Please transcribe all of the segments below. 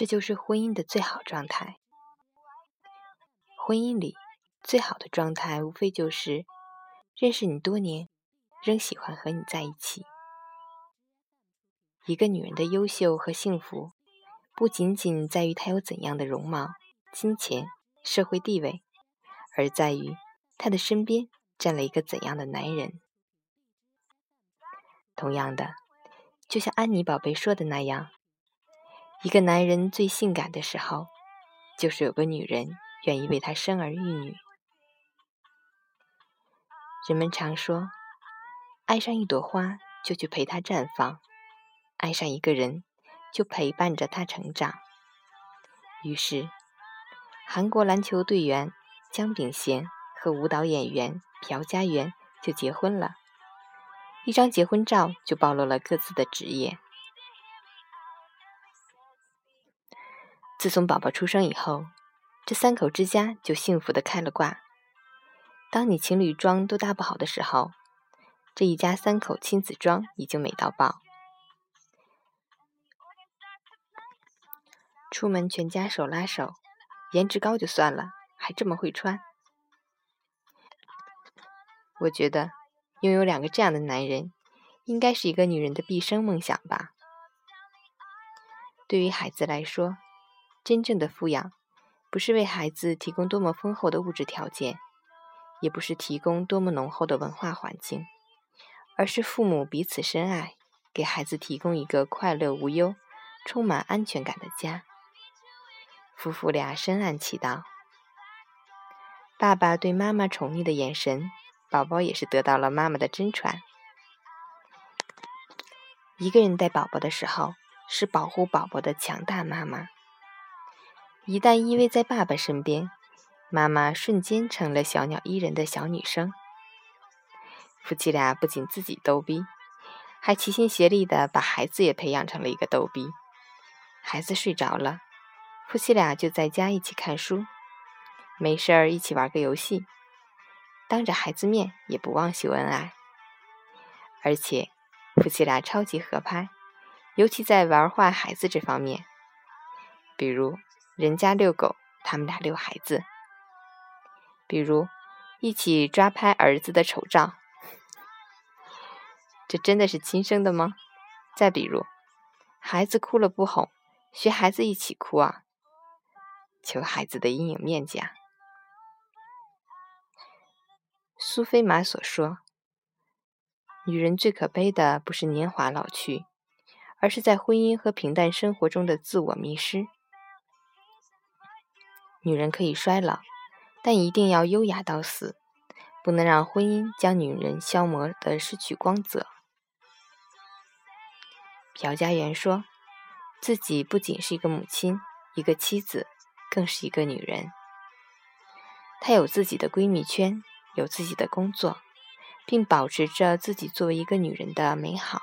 这就是婚姻的最好状态。婚姻里最好的状态，无非就是认识你多年，仍喜欢和你在一起。一个女人的优秀和幸福，不仅仅在于她有怎样的容貌、金钱、社会地位，而在于她的身边站了一个怎样的男人。同样的，就像安妮宝贝说的那样，一个男人最性感的时候，就是有个女人愿意为他生儿育女。人们常说，爱上一朵花就去陪它绽放。爱上一个人，就陪伴着他成长。于是，韩国篮球队员姜炳贤和舞蹈演员朴佳媛就结婚了。一张结婚照就暴露了各自的职业。自从宝宝出生以后，这三口之家就幸福的开了挂。当你情侣装都搭不好的时候，这一家三口亲子装已经美到爆。出门全家手拉手，颜值高就算了，还这么会穿。我觉得拥有两个这样的男人，应该是一个女人的毕生梦想吧。对于孩子来说，真正的富养，不是为孩子提供多么丰厚的物质条件，也不是提供多么浓厚的文化环境，而是父母彼此深爱，给孩子提供一个快乐无忧、充满安全感的家。夫妇俩深谙其道，爸爸对妈妈宠溺的眼神，宝宝也是得到了妈妈的真传。一个人带宝宝的时候，是保护宝宝的强大妈妈；一旦依偎在爸爸身边，妈妈瞬间成了小鸟依人的小女生。夫妻俩不仅自己逗逼，还齐心协力的把孩子也培养成了一个逗逼。孩子睡着了。夫妻俩就在家一起看书，没事儿一起玩个游戏，当着孩子面也不忘秀恩爱。而且夫妻俩超级合拍，尤其在玩坏孩子这方面，比如人家遛狗，他们俩遛孩子；比如一起抓拍儿子的丑照，这真的是亲生的吗？再比如孩子哭了不哄，学孩子一起哭啊！求孩子的阴影面积啊！苏菲玛所说：“女人最可悲的不是年华老去，而是在婚姻和平淡生活中的自我迷失。女人可以衰老，但一定要优雅到死，不能让婚姻将女人消磨的失去光泽。”朴家园说自己不仅是一个母亲，一个妻子。更是一个女人，她有自己的闺蜜圈，有自己的工作，并保持着自己作为一个女人的美好。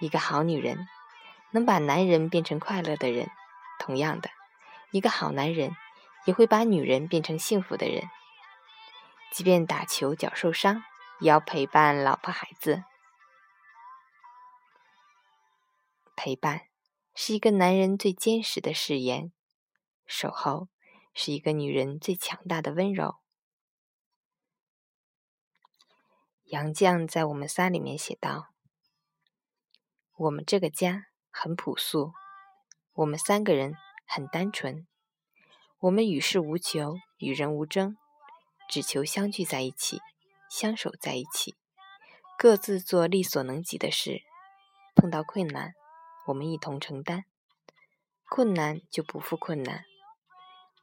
一个好女人能把男人变成快乐的人，同样的，一个好男人也会把女人变成幸福的人。即便打球脚受伤，也要陪伴老婆孩子，陪伴。是一个男人最坚实的誓言，守候是一个女人最强大的温柔。杨绛在《我们仨》里面写道：“我们这个家很朴素，我们三个人很单纯，我们与世无求，与人无争，只求相聚在一起，相守在一起，各自做力所能及的事，碰到困难。”我们一同承担困难，就不负困难。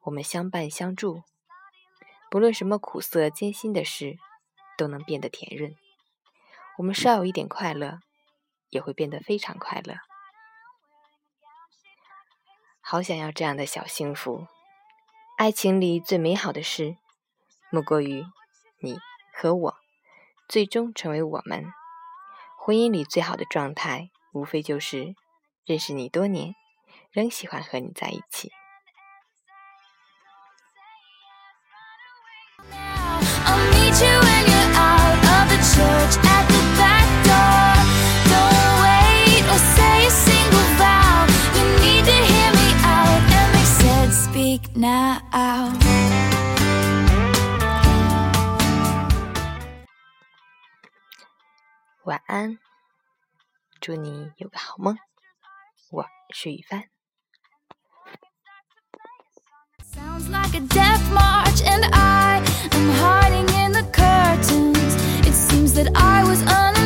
我们相伴相助，不论什么苦涩艰辛的事，都能变得甜润。我们稍有一点快乐，也会变得非常快乐。好想要这样的小幸福。爱情里最美好的事，莫过于你和我最终成为我们。婚姻里最好的状态，无非就是。认识你多年，仍喜欢和你在一起。晚安。祝你有个好梦我是雨帆。Un-